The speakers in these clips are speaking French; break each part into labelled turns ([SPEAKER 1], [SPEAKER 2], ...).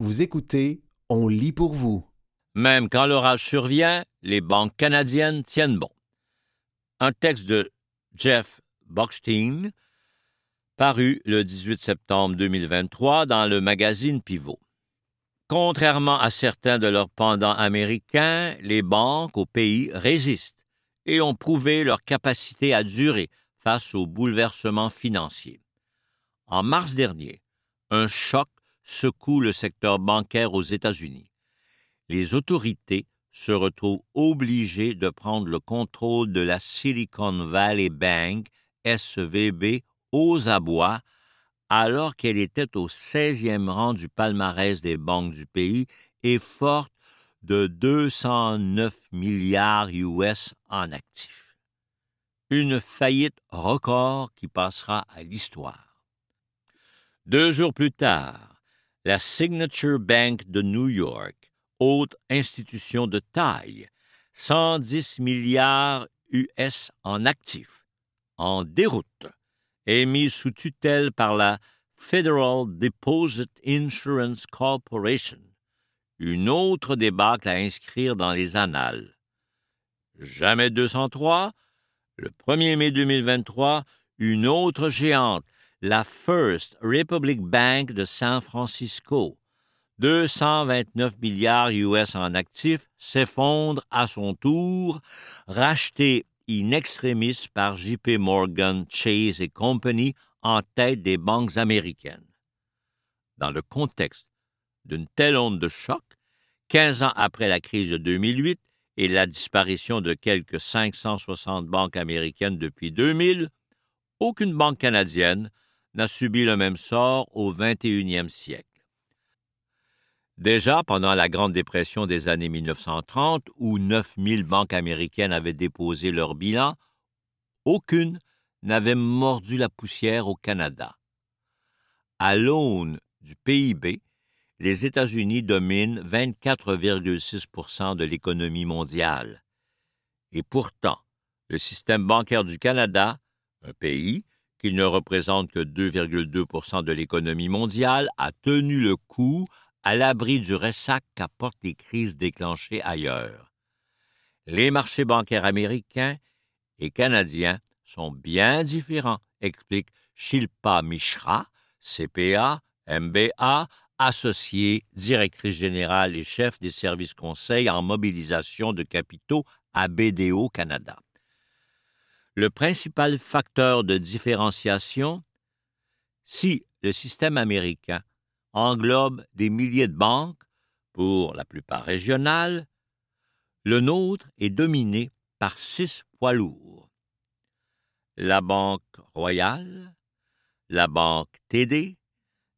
[SPEAKER 1] Vous écoutez, on lit pour vous.
[SPEAKER 2] Même quand l'orage survient, les banques canadiennes tiennent bon. Un texte de Jeff Bockstein, paru le 18 septembre 2023 dans le magazine Pivot. Contrairement à certains de leurs pendants américains, les banques au pays résistent et ont prouvé leur capacité à durer face aux bouleversements financiers. En mars dernier, un choc secoue le secteur bancaire aux États-Unis. Les autorités se retrouvent obligées de prendre le contrôle de la Silicon Valley Bank, SVB, aux abois, alors qu'elle était au 16e rang du palmarès des banques du pays et forte de 209 milliards US en actifs. Une faillite record qui passera à l'histoire. Deux jours plus tard, la Signature Bank de New York, haute institution de taille, 110 milliards US en actifs, en déroute, est mise sous tutelle par la Federal Deposit Insurance Corporation, une autre débâcle à inscrire dans les annales. Jamais 203, le 1er mai 2023, une autre géante, la First Republic Bank de San Francisco, 229 milliards US en actifs, s'effondre à son tour, racheté in extremis par JP Morgan, Chase et Company en tête des banques américaines. Dans le contexte d'une telle onde de choc, 15 ans après la crise de 2008 et la disparition de quelques 560 banques américaines depuis 2000, aucune banque canadienne n'a subi le même sort au 21e siècle. Déjà pendant la Grande Dépression des années 1930, où 9000 banques américaines avaient déposé leur bilan, aucune n'avait mordu la poussière au Canada. À l'aune du PIB, les États-Unis dominent 24,6% de l'économie mondiale. Et pourtant, le système bancaire du Canada, un pays qui ne représente que 2,2% de l'économie mondiale, a tenu le coup à l'abri du ressac qu'apportent les crises déclenchées ailleurs. Les marchés bancaires américains et canadiens sont bien différents, explique Shilpa Mishra, CPA, MBA, associée, directrice générale et chef des services conseils en mobilisation de capitaux à BDO Canada. Le principal facteur de différenciation, si le système américain englobe des milliers de banques, pour la plupart régionales, le nôtre est dominé par six poids lourds. La Banque Royale, la Banque TD,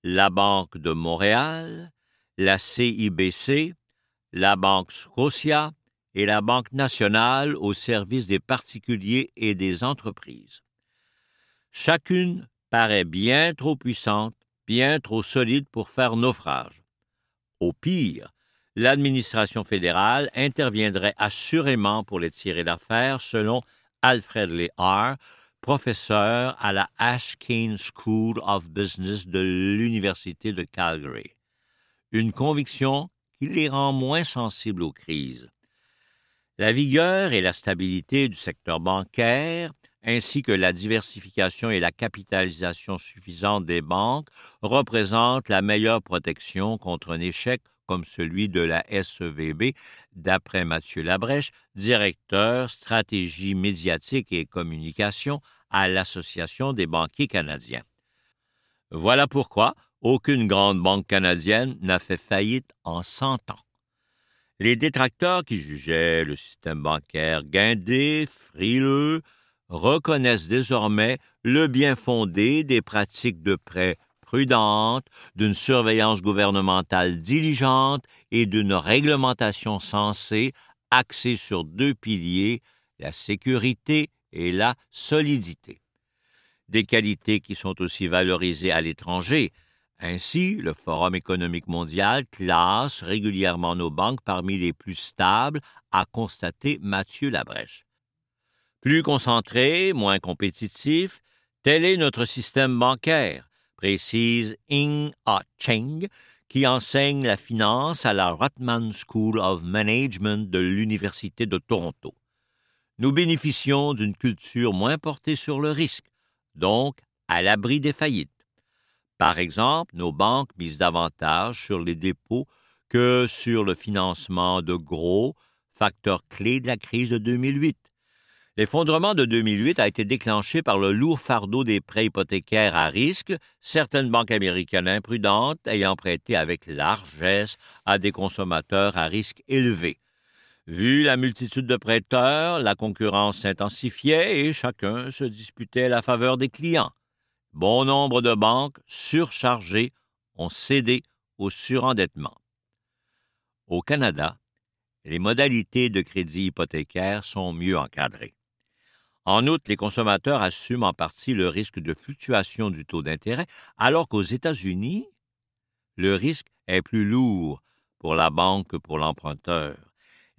[SPEAKER 2] la Banque de Montréal, la CIBC, la Banque Scotia et la Banque nationale au service des particuliers et des entreprises. Chacune paraît bien trop puissante, bien trop solide pour faire naufrage. Au pire, l'administration fédérale interviendrait assurément pour les tirer d'affaire, selon Alfred Lehar, professeur à la Ashkane School of Business de l'Université de Calgary. Une conviction qui les rend moins sensibles aux crises. La vigueur et la stabilité du secteur bancaire, ainsi que la diversification et la capitalisation suffisante des banques, représentent la meilleure protection contre un échec comme celui de la SEVB, d'après Mathieu Labrèche, directeur stratégie médiatique et communication à l'Association des banquiers canadiens. Voilà pourquoi aucune grande banque canadienne n'a fait faillite en cent ans. Les détracteurs qui jugeaient le système bancaire guindé, frileux, reconnaissent désormais le bien fondé des pratiques de prêt prudente, d'une surveillance gouvernementale diligente et d'une réglementation sensée axée sur deux piliers, la sécurité et la solidité. Des qualités qui sont aussi valorisées à l'étranger. Ainsi, le Forum économique mondial classe régulièrement nos banques parmi les plus stables, a constaté Mathieu Labrèche. Plus concentré, moins compétitif, tel est notre système bancaire précise Ing A Cheng, qui enseigne la finance à la Rotman School of Management de l'Université de Toronto. Nous bénéficions d'une culture moins portée sur le risque, donc à l'abri des faillites. Par exemple, nos banques misent davantage sur les dépôts que sur le financement de gros, facteur clé de la crise de 2008. L'effondrement de 2008 a été déclenché par le lourd fardeau des prêts hypothécaires à risque, certaines banques américaines imprudentes ayant prêté avec largesse à des consommateurs à risque élevé. Vu la multitude de prêteurs, la concurrence s'intensifiait et chacun se disputait la faveur des clients. Bon nombre de banques surchargées ont cédé au surendettement. Au Canada, les modalités de crédit hypothécaire sont mieux encadrées. En outre, les consommateurs assument en partie le risque de fluctuation du taux d'intérêt, alors qu'aux États-Unis, le risque est plus lourd pour la banque que pour l'emprunteur.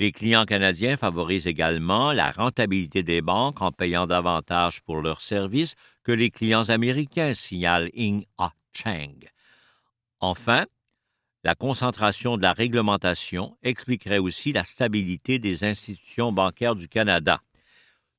[SPEAKER 2] Les clients canadiens favorisent également la rentabilité des banques en payant davantage pour leurs services que les clients américains, signale Ing A. Chang. Enfin, la concentration de la réglementation expliquerait aussi la stabilité des institutions bancaires du Canada.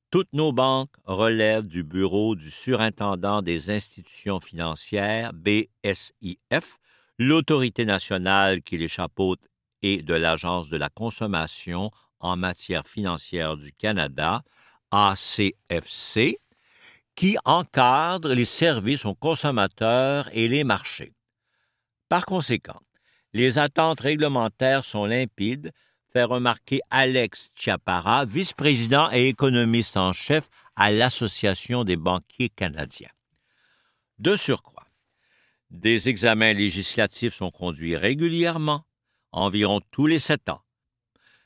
[SPEAKER 2] Toutes nos banques relèvent du Bureau du surintendant des institutions financières, BSIF, l'autorité nationale qui les chapeaute et de l'Agence de la consommation en matière financière du Canada, ACFC, qui encadre les services aux consommateurs et les marchés. Par conséquent, les attentes réglementaires sont limpides fait remarquer Alex Chiapara, vice-président et économiste en chef à l'Association des banquiers canadiens. De surcroît, des examens législatifs sont conduits régulièrement, environ tous les sept ans.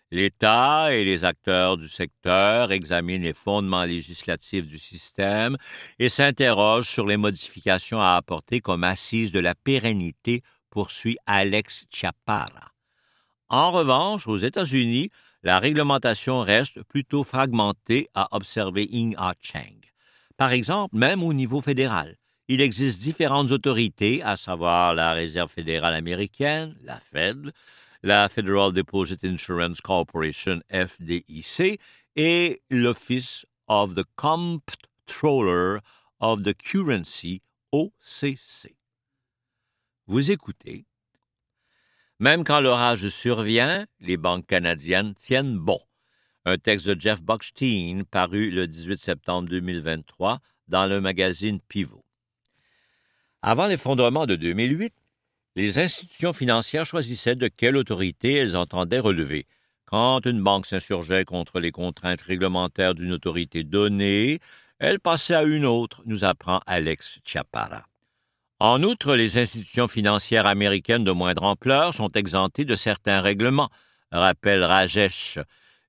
[SPEAKER 2] L'État et les acteurs du secteur examinent les fondements législatifs du système et s'interrogent sur les modifications à apporter comme assise de la pérennité, poursuit Alex Chiapara. En revanche, aux États-Unis, la réglementation reste plutôt fragmentée, a observé Ying A. Cheng. Par exemple, même au niveau fédéral, il existe différentes autorités, à savoir la Réserve fédérale américaine, la Fed, la Federal Deposit Insurance Corporation, FDIC, et l'Office of the Comptroller of the Currency, OCC. Vous écoutez même quand l'orage survient, les banques canadiennes tiennent bon. Un texte de Jeff Buckstein paru le 18 septembre 2023 dans le magazine Pivot. Avant l'effondrement de 2008, les institutions financières choisissaient de quelle autorité elles entendaient relever. Quand une banque s'insurgeait contre les contraintes réglementaires d'une autorité donnée, elle passait à une autre, nous apprend Alex Chiapara. En outre, les institutions financières américaines de moindre ampleur sont exemptées de certains règlements, rappelle Rajesh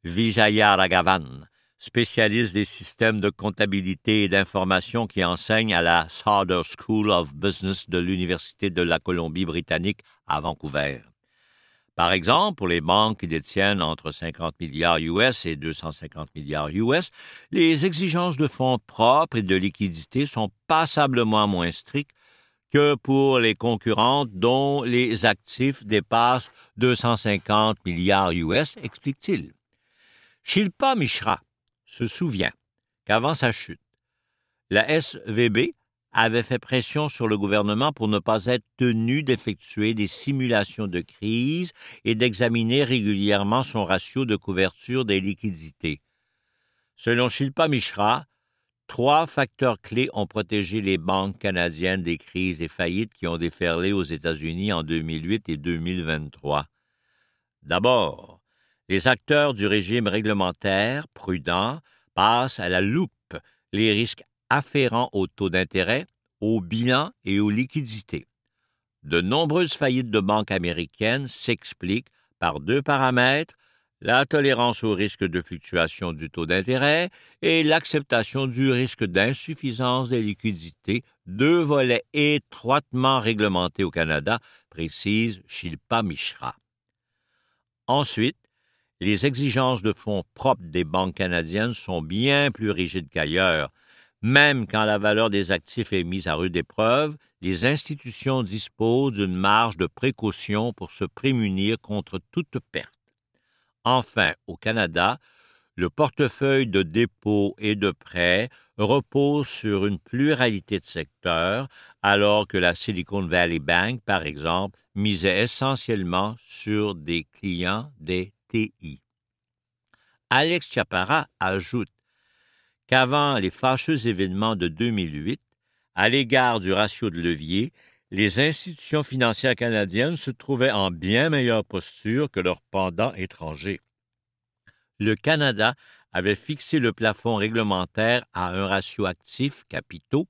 [SPEAKER 2] Vijayaraghavan, spécialiste des systèmes de comptabilité et d'information qui enseigne à la Sauder School of Business de l'Université de la Colombie-Britannique à Vancouver. Par exemple, pour les banques qui détiennent entre 50 milliards US et 250 milliards US, les exigences de fonds propres et de liquidité sont passablement moins strictes que pour les concurrentes dont les actifs dépassent 250 milliards US, explique-t-il. Shilpa Mishra se souvient qu'avant sa chute, la SVB avait fait pression sur le gouvernement pour ne pas être tenu d'effectuer des simulations de crise et d'examiner régulièrement son ratio de couverture des liquidités. Selon Shilpa Mishra, Trois facteurs clés ont protégé les banques canadiennes des crises et faillites qui ont déferlé aux États-Unis en 2008 et 2023. D'abord, les acteurs du régime réglementaire prudent passent à la loupe les risques afférents au taux d'intérêt, au bilan et aux liquidités. De nombreuses faillites de banques américaines s'expliquent par deux paramètres la tolérance au risque de fluctuation du taux d'intérêt et l'acceptation du risque d'insuffisance des liquidités, deux volets étroitement réglementés au Canada, précise Shilpa Mishra. Ensuite, les exigences de fonds propres des banques canadiennes sont bien plus rigides qu'ailleurs, Même quand la valeur des actifs est mise à rude épreuve, les institutions disposent d'une marge de précaution pour se prémunir contre toute perte. Enfin, au Canada, le portefeuille de dépôts et de prêts repose sur une pluralité de secteurs, alors que la Silicon Valley Bank, par exemple, misait essentiellement sur des clients des Alex Chapara ajoute qu'avant les fâcheux événements de 2008, à l'égard du ratio de levier, les institutions financières canadiennes se trouvaient en bien meilleure posture que leurs pendants étrangers. Le Canada avait fixé le plafond réglementaire à un ratio actif capitaux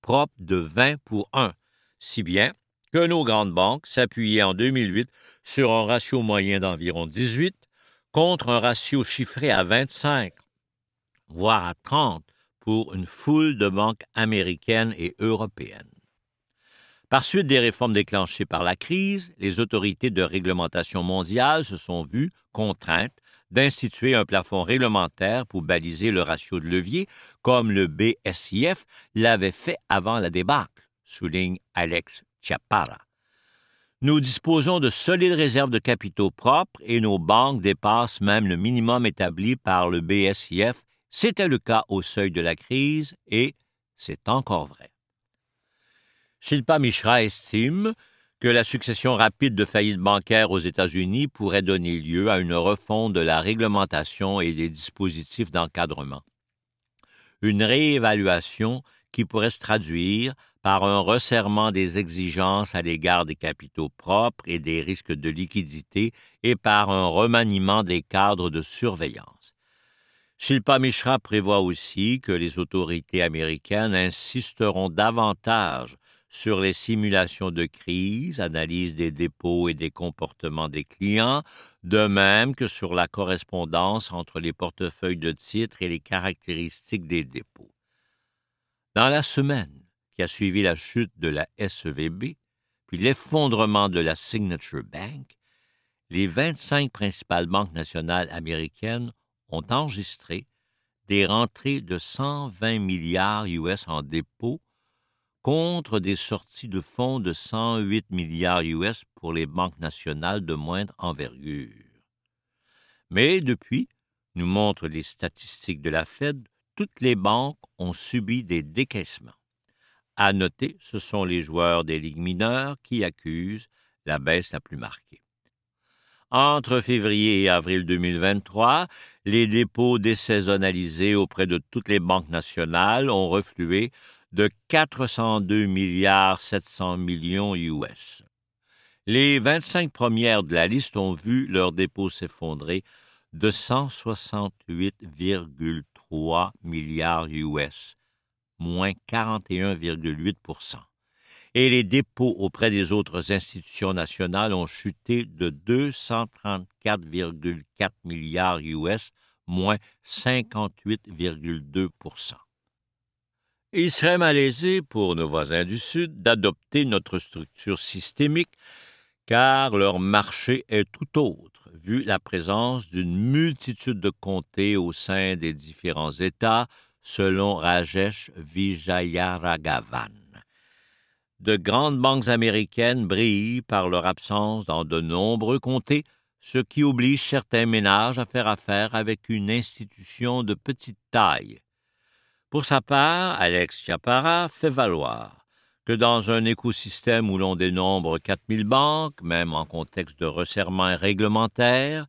[SPEAKER 2] propre de 20 pour 1, si bien que nos grandes banques s'appuyaient en 2008 sur un ratio moyen d'environ 18 contre un ratio chiffré à 25, voire à 30 pour une foule de banques américaines et européennes. Par suite des réformes déclenchées par la crise, les autorités de réglementation mondiale se sont vues contraintes d'instituer un plafond réglementaire pour baliser le ratio de levier, comme le BSIF l'avait fait avant la débâcle, souligne Alex Chiapara. Nous disposons de solides réserves de capitaux propres et nos banques dépassent même le minimum établi par le BSIF. C'était le cas au seuil de la crise et c'est encore vrai. Shilpa Mishra estime que la succession rapide de faillites bancaires aux États-Unis pourrait donner lieu à une refonte de la réglementation et des dispositifs d'encadrement. Une réévaluation qui pourrait se traduire par un resserrement des exigences à l'égard des capitaux propres et des risques de liquidité et par un remaniement des cadres de surveillance. Shilpa Mishra prévoit aussi que les autorités américaines insisteront davantage sur les simulations de crise, analyse des dépôts et des comportements des clients, de même que sur la correspondance entre les portefeuilles de titres et les caractéristiques des dépôts. Dans la semaine qui a suivi la chute de la SEVB, puis l'effondrement de la Signature Bank, les 25 principales banques nationales américaines ont enregistré des rentrées de 120 milliards US en dépôts contre des sorties de fonds de 108 milliards US pour les banques nationales de moindre envergure. Mais depuis, nous montrent les statistiques de la Fed, toutes les banques ont subi des décaissements. À noter, ce sont les joueurs des ligues mineures qui accusent la baisse la plus marquée. Entre février et avril 2023, les dépôts désaisonnalisés auprès de toutes les banques nationales ont reflué de 402 milliards 700 millions US. Les 25 premières de la liste ont vu leurs dépôts s'effondrer de 168,3 milliards US, moins 41,8% et les dépôts auprès des autres institutions nationales ont chuté de 234,4 milliards US, moins 58,2% il serait malaisé pour nos voisins du Sud d'adopter notre structure systémique, car leur marché est tout autre, vu la présence d'une multitude de comtés au sein des différents États, selon Rajesh Vijayaraghavan. De grandes banques américaines brillent par leur absence dans de nombreux comtés, ce qui oblige certains ménages à faire affaire avec une institution de petite taille pour sa part, Alex Chiapara fait valoir que dans un écosystème où l'on dénombre 4000 banques, même en contexte de resserrement réglementaire,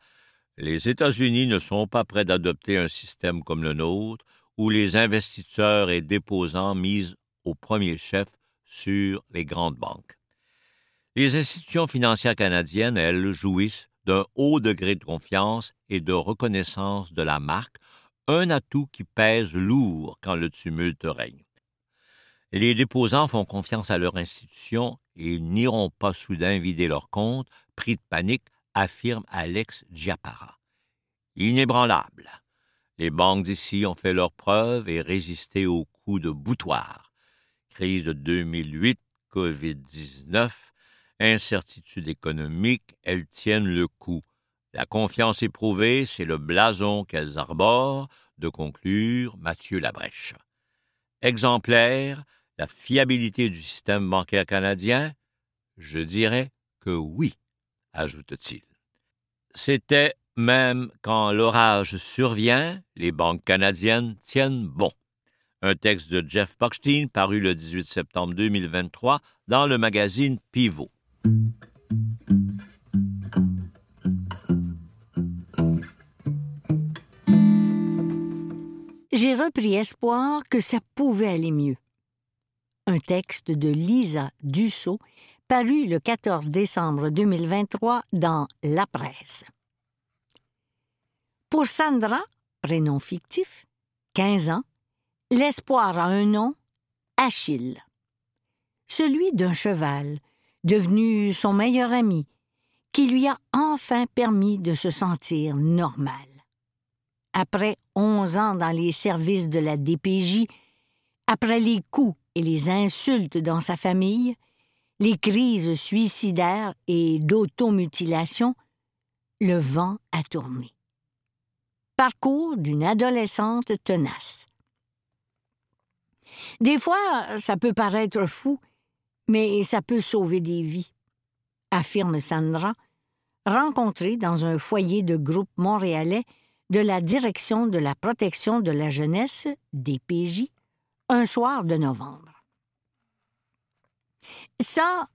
[SPEAKER 2] les États-Unis ne sont pas prêts d'adopter un système comme le nôtre, où les investisseurs et déposants misent au premier chef sur les grandes banques. Les institutions financières canadiennes, elles, jouissent d'un haut degré de confiance et de reconnaissance de la marque, un atout qui pèse lourd quand le tumulte règne. Les déposants font confiance à leur institution et n'iront pas soudain vider leur compte, pris de panique, affirme Alex Diapara. Inébranlable. Les banques d'ici ont fait leurs preuves et résisté aux coups de boutoir. Crise de 2008, COVID-19, incertitude économique, elles tiennent le coup. La confiance éprouvée, c'est le blason qu'elles arborent, de conclure Mathieu Labrèche. exemplaire la fiabilité du système bancaire canadien? Je dirais que oui, ajoute-t-il. C'était même quand l'orage survient, les banques canadiennes tiennent bon. Un texte de Jeff Buckstein paru le 18 septembre 2023 dans le magazine Pivot.
[SPEAKER 3] J'ai repris espoir que ça pouvait aller mieux. Un texte de Lisa Dussault paru le 14 décembre 2023 dans La Presse. Pour Sandra, prénom fictif, 15 ans, l'espoir a un nom, Achille. Celui d'un cheval, devenu son meilleur ami, qui lui a enfin permis de se sentir normal. Après onze ans dans les services de la DPJ, après les coups et les insultes dans sa famille, les crises suicidaires et d'automutilation, le vent a tourné parcours d'une adolescente tenace. Des fois, ça peut paraître fou, mais ça peut sauver des vies, affirme Sandra, rencontrée dans un foyer de groupe montréalais de la Direction de la protection de la jeunesse, DPJ, un soir de novembre. Ça,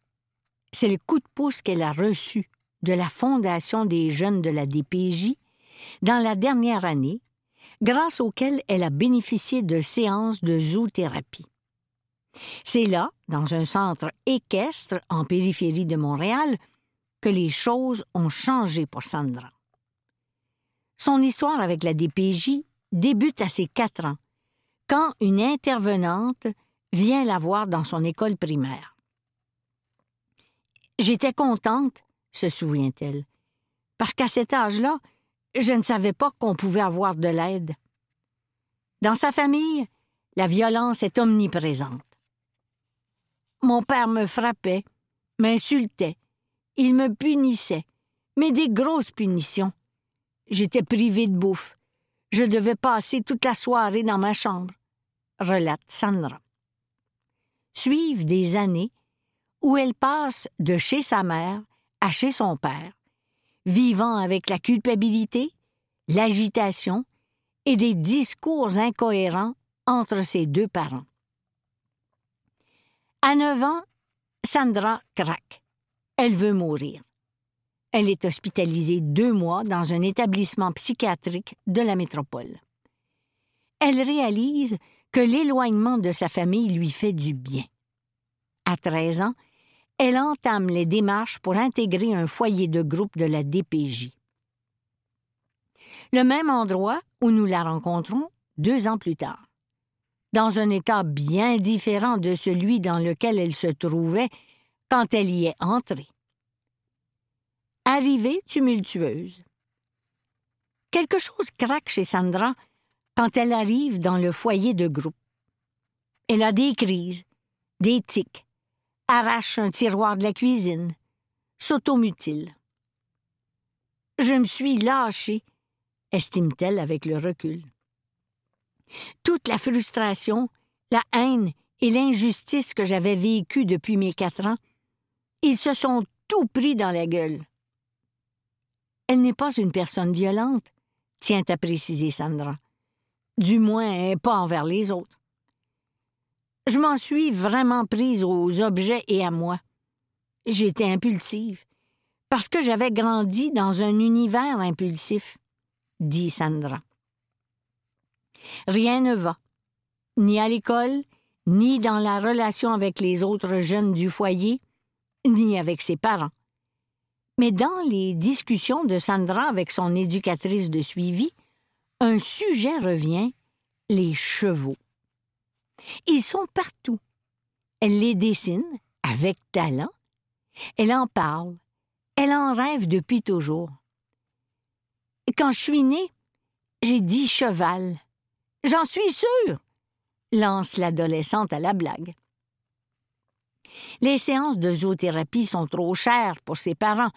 [SPEAKER 3] c'est le coup de pouce qu'elle a reçu de la Fondation des jeunes de la DPJ dans la dernière année, grâce auquel elle a bénéficié de séances de zoothérapie. C'est là, dans un centre équestre en périphérie de Montréal, que les choses ont changé pour Sandra. Son histoire avec la DPJ débute à ses quatre ans, quand une intervenante vient la voir dans son école primaire. J'étais contente, se souvient-elle, parce qu'à cet âge-là, je ne savais pas qu'on pouvait avoir de l'aide. Dans sa famille, la violence est omniprésente. Mon père me frappait, m'insultait, il me punissait, mais des grosses punitions. J'étais privée de bouffe. Je devais passer toute la soirée dans ma chambre, relate Sandra. Suivent des années où elle passe de chez sa mère à chez son père, vivant avec la culpabilité, l'agitation et des discours incohérents entre ses deux parents. À neuf ans, Sandra craque. Elle veut mourir. Elle est hospitalisée deux mois dans un établissement psychiatrique de la métropole. Elle réalise que l'éloignement de sa famille lui fait du bien. À 13 ans, elle entame les démarches pour intégrer un foyer de groupe de la DPJ. Le même endroit où nous la rencontrons deux ans plus tard. Dans un état bien différent de celui dans lequel elle se trouvait quand elle y est entrée. Arrivée tumultueuse. Quelque chose craque chez Sandra quand elle arrive dans le foyer de groupe. Elle a des crises, des tics, arrache un tiroir de la cuisine, s'automutile. Je me suis lâchée, estime-t-elle avec le recul. Toute la frustration, la haine et l'injustice que j'avais vécues depuis mes quatre ans, ils se sont tout pris dans la gueule. Elle n'est pas une personne violente, tient à préciser Sandra. Du moins, pas envers les autres. Je m'en suis vraiment prise aux objets et à moi. J'étais impulsive, parce que j'avais grandi dans un univers impulsif, dit Sandra. Rien ne va, ni à l'école, ni dans la relation avec les autres jeunes du foyer, ni avec ses parents. Mais dans les discussions de Sandra avec son éducatrice de suivi, un sujet revient, les chevaux. Ils sont partout. Elle les dessine avec talent. Elle en parle. Elle en rêve depuis toujours. Quand je suis née, j'ai dit cheval. J'en suis sûre, lance l'adolescente à la blague. Les séances de zoothérapie sont trop chères pour ses parents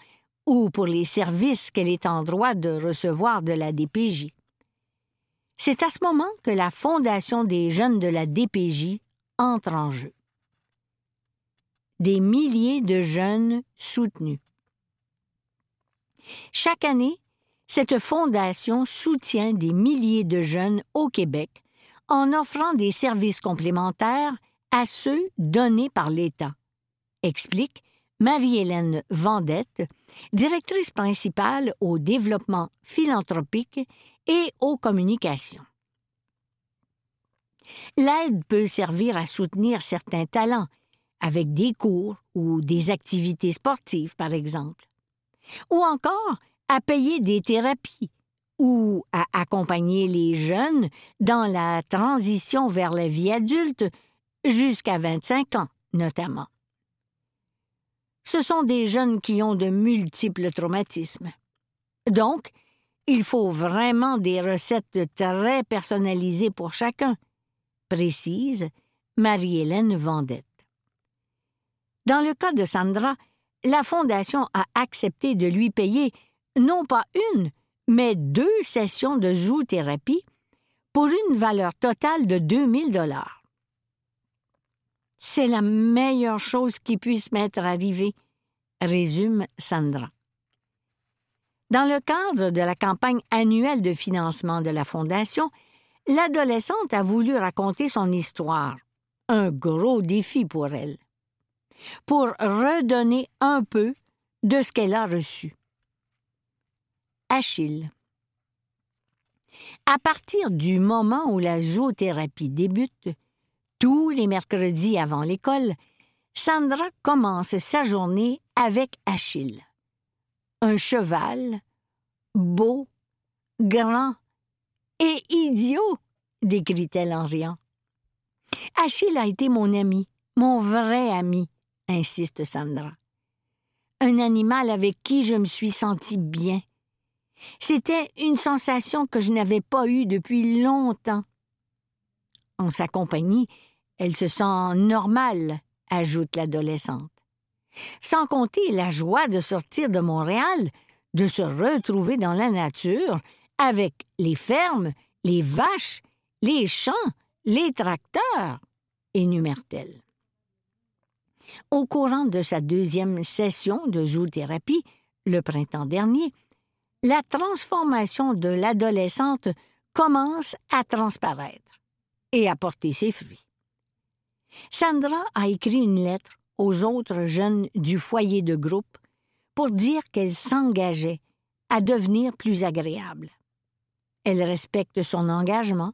[SPEAKER 3] ou pour les services qu'elle est en droit de recevoir de la DPJ. C'est à ce moment que la Fondation des jeunes de la DPJ entre en jeu. Des milliers de jeunes soutenus. Chaque année, cette fondation soutient des milliers de jeunes au Québec en offrant des services complémentaires à ceux donnés par l'État, explique Marie-Hélène Vendette, directrice principale au développement philanthropique et aux communications. L'aide peut servir à soutenir certains talents, avec des cours ou des activités sportives, par exemple, ou encore à payer des thérapies ou à accompagner les jeunes dans la transition vers la vie adulte jusqu'à 25 ans, notamment ce sont des jeunes qui ont de multiples traumatismes. Donc, il faut vraiment des recettes très personnalisées pour chacun, précise Marie-Hélène Vendette. Dans le cas de Sandra, la Fondation a accepté de lui payer non pas une, mais deux sessions de zoothérapie pour une valeur totale de 2000 dollars. C'est la meilleure chose qui puisse m'être arrivée, résume Sandra. Dans le cadre de la campagne annuelle de financement de la Fondation, l'adolescente a voulu raconter son histoire, un gros défi pour elle, pour redonner un peu de ce qu'elle a reçu. Achille. À partir du moment où la zoothérapie débute, tous les mercredis avant l'école, Sandra commence sa journée avec Achille. Un cheval, beau, grand et idiot, décrit-elle en riant. Achille a été mon ami, mon vrai ami, insiste Sandra. Un animal avec qui je me suis sentie bien. C'était une sensation que je n'avais pas eue depuis longtemps. En sa compagnie, elle se sent normale, ajoute l'adolescente. Sans compter la joie de sortir de Montréal, de se retrouver dans la nature, avec les fermes, les vaches, les champs, les tracteurs, énumère-t-elle. Au courant de sa deuxième session de zoothérapie, le printemps dernier, la transformation de l'adolescente commence à transparaître et à porter ses fruits. Sandra a écrit une lettre aux autres jeunes du foyer de groupe pour dire qu'elle s'engageait à devenir plus agréable. Elle respecte son engagement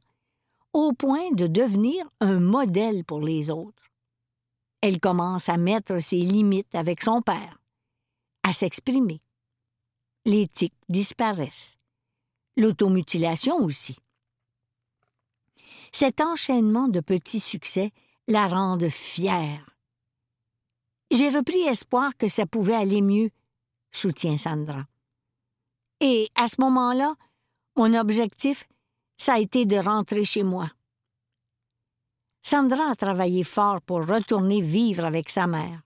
[SPEAKER 3] au point de devenir un modèle pour les autres. Elle commence à mettre ses limites avec son père, à s'exprimer. L'éthique disparaissent. L'automutilation aussi. Cet enchaînement de petits succès la rende fière. J'ai repris espoir que ça pouvait aller mieux, soutient Sandra. Et à ce moment-là, mon objectif, ça a été de rentrer chez moi. Sandra a travaillé fort pour retourner vivre avec sa mère.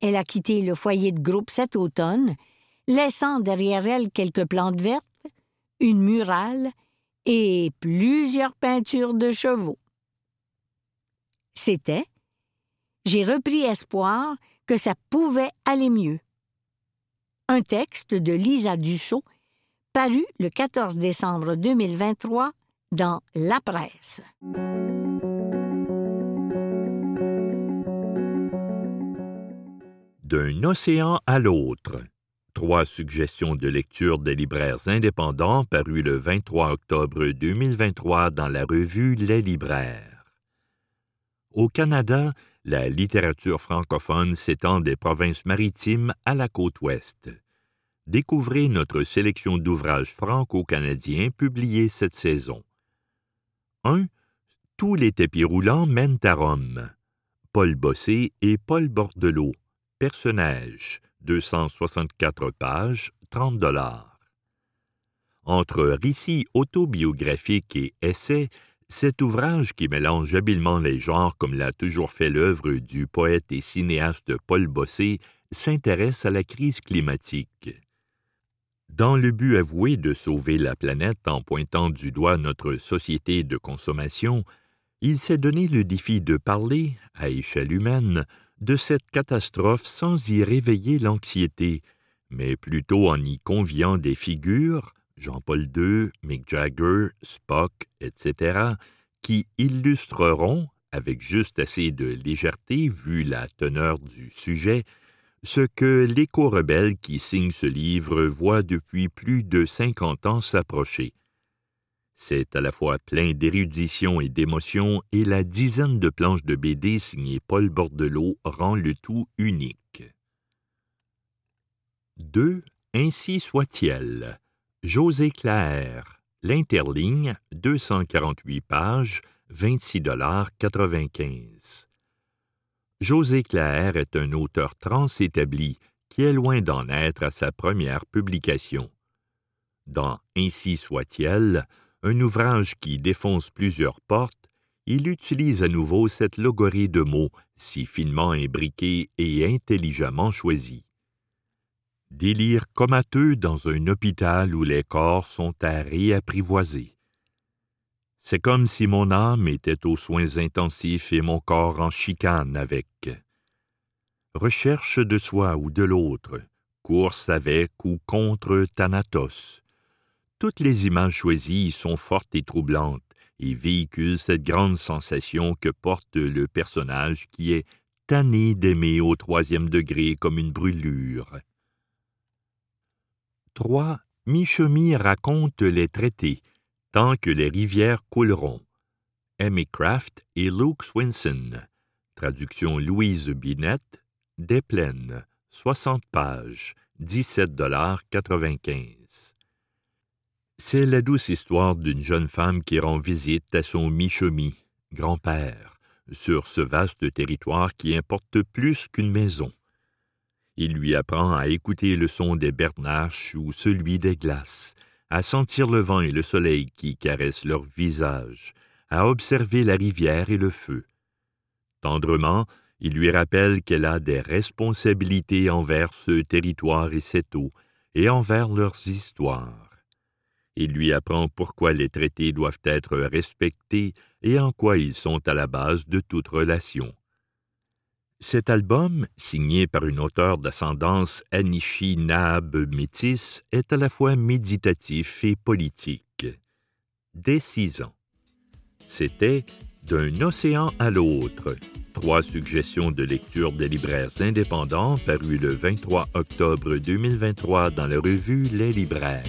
[SPEAKER 3] Elle a quitté le foyer de groupe cet automne, laissant derrière elle quelques plantes vertes, une murale et plusieurs peintures de chevaux c'était J'ai repris espoir que ça pouvait aller mieux. Un texte de Lisa Dussault, paru le 14 décembre 2023 dans La Presse.
[SPEAKER 4] D'un océan à l'autre. Trois suggestions de lecture des libraires indépendants parues le 23 octobre 2023 dans la revue Les libraires. Au Canada, la littérature francophone s'étend des provinces maritimes à la côte ouest. Découvrez notre sélection d'ouvrages franco-canadiens publiés cette saison. 1. Tous les tapis roulants mènent à Rome. Paul Bossé et Paul Bordelot. Personnages. 264 pages, 30 dollars. Entre récits autobiographiques et essais, cet ouvrage, qui mélange habilement les genres comme l'a toujours fait l'œuvre du poète et cinéaste Paul Bossé, s'intéresse à la crise climatique. Dans le but avoué de sauver la planète en pointant du doigt notre société de consommation, il s'est donné le défi de parler, à échelle humaine, de cette catastrophe sans y réveiller l'anxiété, mais plutôt en y conviant des figures, Jean-Paul II, Mick Jagger, Spock, etc., qui illustreront, avec juste assez de légèreté vu la teneur du sujet, ce que l'éco-rebelle qui signe ce livre voit depuis plus de cinquante ans s'approcher. C'est à la fois plein d'érudition et d'émotion, et la dizaine de planches de BD signées Paul Bordelot rend le tout unique. 2. Ainsi soit-il. José Claire. L'interligne, 248 pages, 26,95 José Claire est un auteur trans établi qui est loin d'en être à sa première publication. Dans Ainsi soit-il, un ouvrage qui défonce plusieurs portes, il utilise à nouveau cette logorie de mots si finement imbriquée et intelligemment choisie. Délire comateux dans un hôpital où les corps sont à réapprivoiser. C'est comme si mon âme était aux soins intensifs et mon corps en chicane avec. Recherche de soi ou de l'autre, course avec ou contre Thanatos. Toutes les images choisies sont fortes et troublantes et véhiculent cette grande sensation que porte le personnage qui est tanné d'aimer au troisième degré comme une brûlure. 3. Michemi raconte les traités, tant que les rivières couleront. Amy Craft et Luke Swinson. Traduction Louise Binette. Des plaines. 60 pages. 17,95 C'est la douce histoire d'une jeune femme qui rend visite à son Michemi, grand-père, sur ce vaste territoire qui importe plus qu'une maison. Il lui apprend à écouter le son des bernaches ou celui des glaces, à sentir le vent et le soleil qui caressent leur visage, à observer la rivière et le feu. Tendrement, il lui rappelle qu'elle a des responsabilités envers ce territoire et cette eau, et envers leurs histoires. Il lui apprend pourquoi les traités doivent être respectés et en quoi ils sont à la base de toute relation. Cet album, signé par une auteure d'ascendance Anishinaabe métisse, est à la fois méditatif et politique. Dès. C'était D'un océan à l'autre. Trois suggestions de lecture des libraires indépendants parues le 23 octobre 2023 dans la revue Les Libraires.